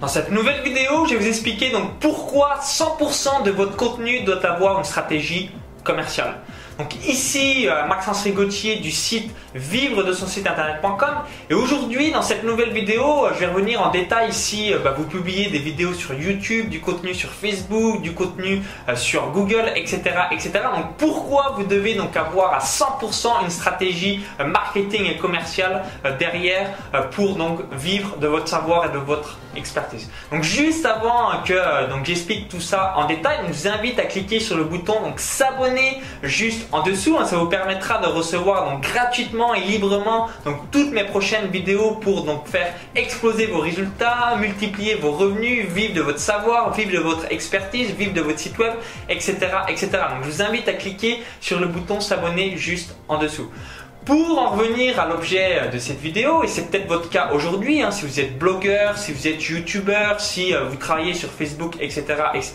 Dans cette nouvelle vidéo, je vais vous expliquer donc pourquoi 100% de votre contenu doit avoir une stratégie commerciale. Donc ici, euh, Maxence Rigotier du site vivre de son site internet.com et aujourd'hui dans cette nouvelle vidéo, euh, je vais revenir en détail si euh, bah, vous publiez des vidéos sur YouTube, du contenu sur Facebook, du contenu sur Google, etc., etc. Donc pourquoi vous devez donc avoir à 100% une stratégie marketing et commerciale derrière pour donc vivre de votre savoir et de votre expertise? Donc juste avant que donc j'explique tout ça en détail, je vous invite à cliquer sur le bouton donc s'abonner juste en dessous. Hein, ça vous permettra de recevoir gratuitement et librement toutes mes prochaines vidéos pour donc faire exploser vos résultats, multiplier vos revenus, vivre de votre savoir, vivre de votre expertise, vivre de votre site web, etc., etc. Donc je vous invite à cliquer sur le bouton s'abonner juste en dessous. Pour en revenir à l'objet de cette vidéo, et c'est peut-être votre cas aujourd'hui, hein, si vous êtes blogueur, si vous êtes youtubeur, si euh, vous travaillez sur Facebook, etc., etc.,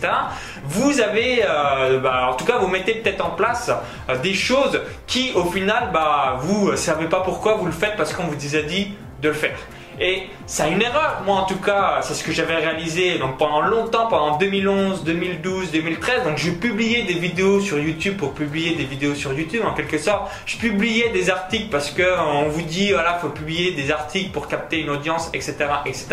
vous avez, euh, bah, en tout cas, vous mettez peut-être en place euh, des choses qui, au final, bah, vous ne savez pas pourquoi vous le faites parce qu'on vous a dit de le faire. Et c'est une erreur, moi en tout cas, c'est ce que j'avais réalisé donc pendant longtemps, pendant 2011, 2012, 2013. Donc je publiais des vidéos sur YouTube pour publier des vidéos sur YouTube en quelque sorte. Je publiais des articles parce que euh, on vous dit voilà, faut publier des articles pour capter une audience, etc., etc.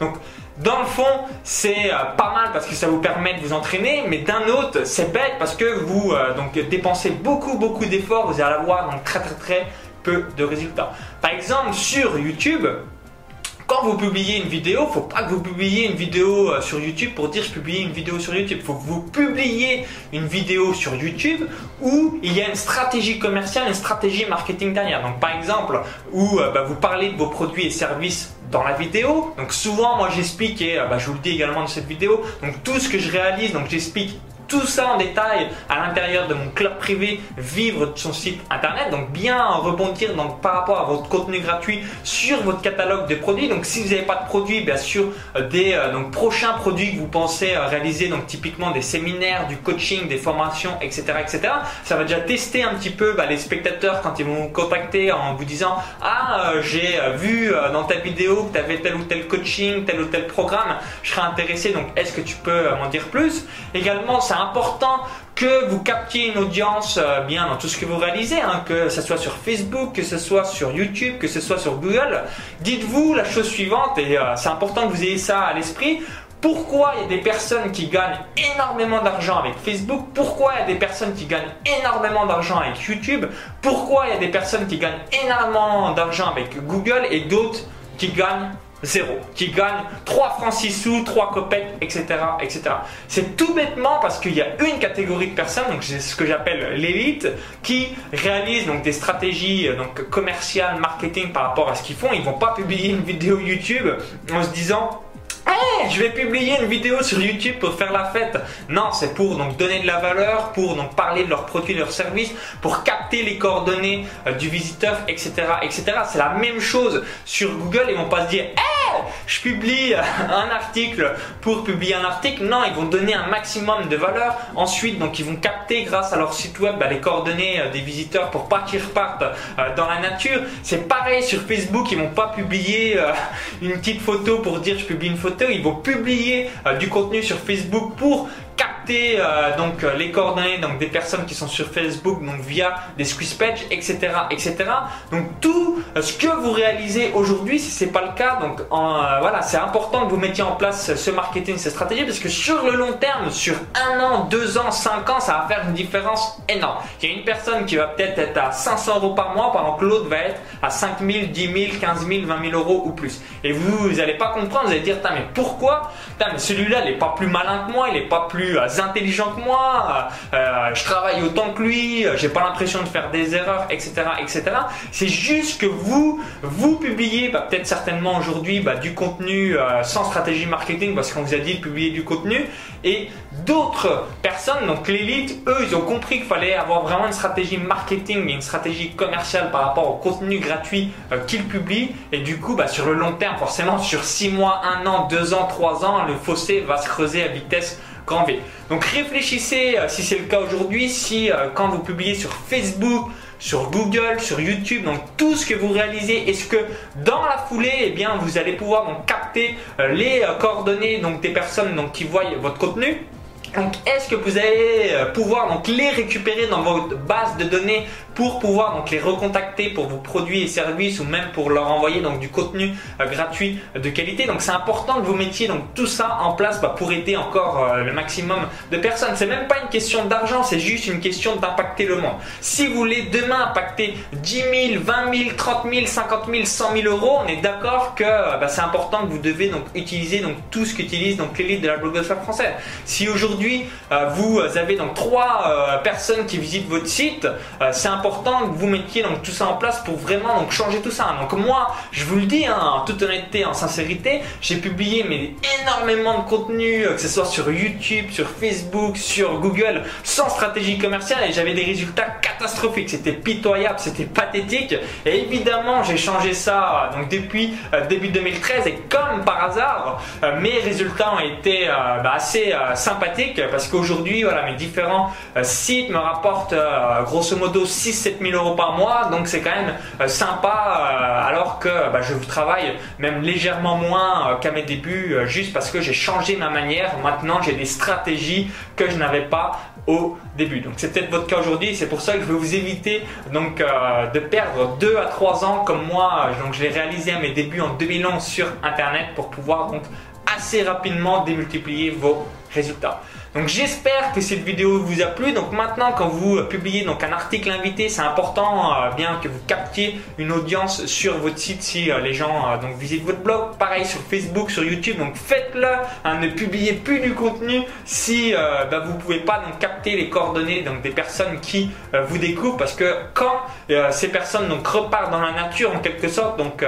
Donc dans le fond, c'est euh, pas mal parce que ça vous permet de vous entraîner, mais d'un autre, c'est bête parce que vous euh, donc dépensez beaucoup beaucoup d'efforts, vous allez avoir donc très très très peu de résultats. Par exemple, sur YouTube, quand vous publiez une vidéo, faut pas que vous publiez une vidéo euh, sur YouTube pour dire je publie une vidéo sur YouTube. Faut que vous publiez une vidéo sur YouTube où il y a une stratégie commerciale, une stratégie marketing derrière. Donc par exemple, où euh, bah, vous parlez de vos produits et services dans la vidéo. Donc souvent, moi j'explique et euh, bah, je vous le dis également dans cette vidéo. Donc tout ce que je réalise, donc j'explique tout ça en détail à l'intérieur de mon club privé Vivre de son site internet. Donc bien rebondir donc, par rapport à votre contenu gratuit sur votre catalogue de produits. Donc si vous n'avez pas de produits, bien sûr euh, des euh, donc, prochains produits que vous pensez euh, réaliser, donc typiquement des séminaires, du coaching, des formations, etc. etc. Ça va déjà tester un petit peu bah, les spectateurs quand ils vont vous contacter en vous disant Ah j'ai vu dans ta vidéo que tu avais tel ou tel coaching, tel ou tel programme, je serais intéressé, donc est-ce que tu peux m'en dire plus? Également, important que vous captiez une audience euh, bien dans tout ce que vous réalisez, hein, que ce soit sur Facebook, que ce soit sur YouTube, que ce soit sur Google. Dites-vous la chose suivante, et euh, c'est important que vous ayez ça à l'esprit. Pourquoi il y a des personnes qui gagnent énormément d'argent avec Facebook? Pourquoi il y a des personnes qui gagnent énormément d'argent avec YouTube? Pourquoi il y a des personnes qui gagnent énormément d'argent avec Google et d'autres qui gagnent zéro, qui gagne 3 francs 6 sous, 3 copecs, etc. etc. C'est tout bêtement parce qu'il y a une catégorie de personnes, donc c'est ce que j'appelle l'élite, qui réalisent donc des stratégies euh, donc commerciales, marketing par rapport à ce qu'ils font. Ils vont pas publier une vidéo YouTube en se disant je vais publier une vidéo sur YouTube pour faire la fête. Non, c'est pour donc donner de la valeur, pour donc parler de leurs produits, de leurs services, pour capter les coordonnées euh, du visiteur, etc., etc. C'est la même chose sur Google. Ils vont pas se dire, hey, je publie un article pour publier un article. Non, ils vont donner un maximum de valeur. Ensuite, donc ils vont capter grâce à leur site web bah, les coordonnées euh, des visiteurs pour pas qu'ils repartent euh, dans la nature. C'est pareil sur Facebook. Ils vont pas publier une petite photo pour dire je publie une photo. Ils vont publier euh, du contenu sur Facebook pour euh, donc euh, les coordonnées donc des personnes qui sont sur Facebook donc via des squeeze pages etc etc donc tout ce que vous réalisez aujourd'hui si c'est pas le cas donc voilà c'est important que vous mettiez en place ce marketing cette stratégie parce que sur le long terme sur un an deux ans cinq ans ça va faire une différence énorme. Il y a une personne qui va peut-être être à 500 euros par mois pendant que l'autre va être à 5 000 10 000 15 000 20 000 euros ou plus. Et vous n'allez pas comprendre vous allez dire mais pourquoi? Mais celui-là il est pas plus malin que moi il est pas plus euh, intelligent que moi euh, je travaille autant que lui j'ai pas l'impression de faire des erreurs etc etc c'est juste que vous vous publiez bah, peut-être certainement aujourd'hui bah, du contenu euh, sans stratégie marketing parce qu'on vous a dit de publier du contenu et d'autres personnes donc l'élite eux ils ont compris qu'il fallait avoir vraiment une stratégie marketing et une stratégie commerciale par rapport au contenu gratuit qu'ils publient. Et du coup bah, sur le long terme forcément sur 6 mois 1 an 2 ans 3 ans le fossé va se creuser à vitesse Donc réfléchissez euh, si c'est le cas aujourd'hui, si euh, quand vous publiez sur Facebook, sur Google, sur YouTube, donc tout ce que vous réalisez, est-ce que dans la foulée, eh bien, vous allez pouvoir donc capter euh, les coordonnées donc des personnes qui voient votre contenu? Donc, est-ce que vous allez pouvoir donc les récupérer dans votre base de données pour pouvoir donc les recontacter pour vos produits et services ou même pour leur envoyer donc du contenu euh, gratuit de qualité. Donc, c'est important que vous mettiez donc tout ça en place bah, pour aider encore euh, le maximum de personnes. C'est même pas une question d'argent, c'est juste une question d'impacter le monde. Si vous voulez demain impacter 10 000, 20 000, 30 000, 50 000, 100 000 euros, on est d'accord que bah, c'est important que vous devez donc utiliser donc tout ce qu'utilise donc l'élite de la blogosphère française. Si aujourd'hui euh, vous avez donc trois personnes qui visitent votre site, c'est important que vous mettiez donc tout ça en place pour vraiment donc changer tout ça. Donc moi, je vous le dis hein, en toute honnêteté, en sincérité, j'ai publié mais énormément de contenu, que ce soit sur YouTube, sur Facebook, sur Google, sans stratégie commerciale et j'avais des résultats catastrophiques. C'était pitoyable, c'était pathétique. Et évidemment, j'ai changé ça donc depuis début 2013 et comme par hasard, mes résultats ont été bah, assez sympathiques parce qu'aujourd'hui, voilà, mes différents euh, sites me rapportent euh, grosso modo 6-7 000 euros par mois, donc c'est quand même euh, sympa alors que bah, je travaille même légèrement moins qu'à mes débuts juste parce que j'ai changé ma manière. Maintenant, j'ai des stratégies que je n'avais pas au début. Donc c'est peut-être votre cas aujourd'hui, c'est pour ça que je vais vous éviter donc de perdre 2 à 3 ans comme moi. Donc je l'ai réalisé à mes débuts en 2011 sur internet pour pouvoir donc assez rapidement démultiplier vos résultats. Donc j'espère que cette vidéo vous a plu. Donc maintenant quand vous publiez donc un article invité, c'est important euh, bien que vous captiez une audience sur votre site si euh, les gens euh, donc visitent votre blog. Pareil sur Facebook, sur YouTube. Donc faites-le. Hein, ne publiez plus du contenu si bah, vous pouvez pas donc capter les coordonnées donc des personnes qui vous découvrent parce que quand ces personnes donc repartent dans la nature en quelque sorte donc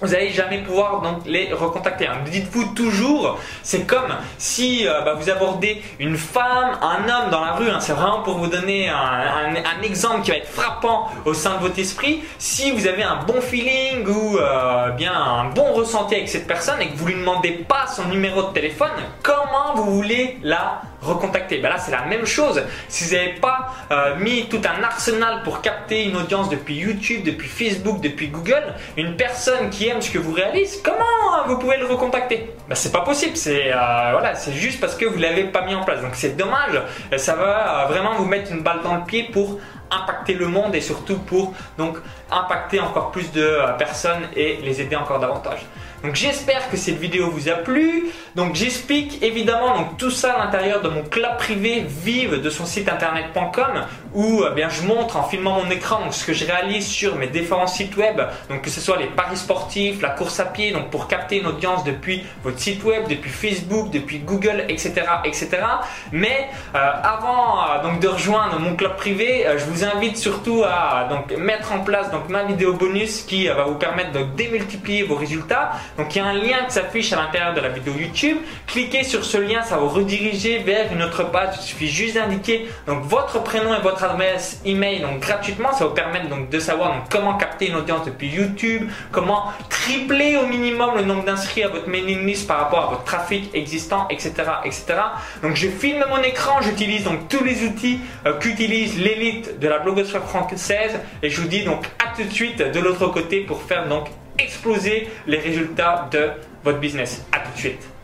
vous n'allez jamais pouvoir donc les recontacter. Hein. Dites-vous toujours, c'est comme si euh, bah, vous abordez une femme, un homme dans la rue. Hein. c'est vraiment pour vous donner un, exemple qui va être frappant au sein de votre esprit. Si vous avez un bon feeling ou euh, bien un bon ressenti avec cette personne et que vous lui demandez pas son numéro de téléphone, comment vous voulez la recontacter ben Là, c'est la même chose. Si vous n'avez pas euh, mis tout un arsenal pour capter une audience depuis YouTube, depuis Facebook, depuis Google, une personne qui aime ce que vous réalisez, comment vous pouvez le recontacter? Ben, C'est pas possible. C'est euh, voilà, c'est juste parce que vous l'avez pas mis en place. Donc c'est dommage. Ça va euh, vraiment vous mettre une balle dans le pied pour impacter le monde et surtout pour donc impacter encore plus de personnes et les aider encore davantage. Donc j'espère que cette vidéo vous a plu. Donc j'explique évidemment donc tout ça à l'intérieur de mon club privé vive de son site internet.com où eh bien je montre en filmant mon écran ce que je réalise sur mes différents sites web. Donc que ce soit les paris sportifs, la course à pied, donc pour capter une audience depuis votre site web, depuis Facebook, depuis Google, etc., etc. Mais euh, avant euh, donc de rejoindre mon club privé, euh, je vous invite surtout à donc mettre en place donc ma vidéo bonus qui va vous permettre de démultiplier vos résultats. Donc il y a un lien qui s'affiche à l'intérieur de la vidéo YouTube. Cliquez sur ce lien, ça va vous rediriger vers une autre page. Il suffit juste d'indiquer donc votre prénom et votre adresse email donc gratuitement. Ça vous permettre donc de savoir comment capter une audience depuis YouTube, comment tripler au minimum le nombre d'inscrits à votre mailing list par rapport à votre trafic existant, etc., etc. Donc je filme mon écran, j'utilise donc tous les outils euh, qu'utilise l'élite de la blogosphère française et je vous dis donc à tout de suite de l'autre côté pour faire donc exploser les résultats de votre business. À tout de suite.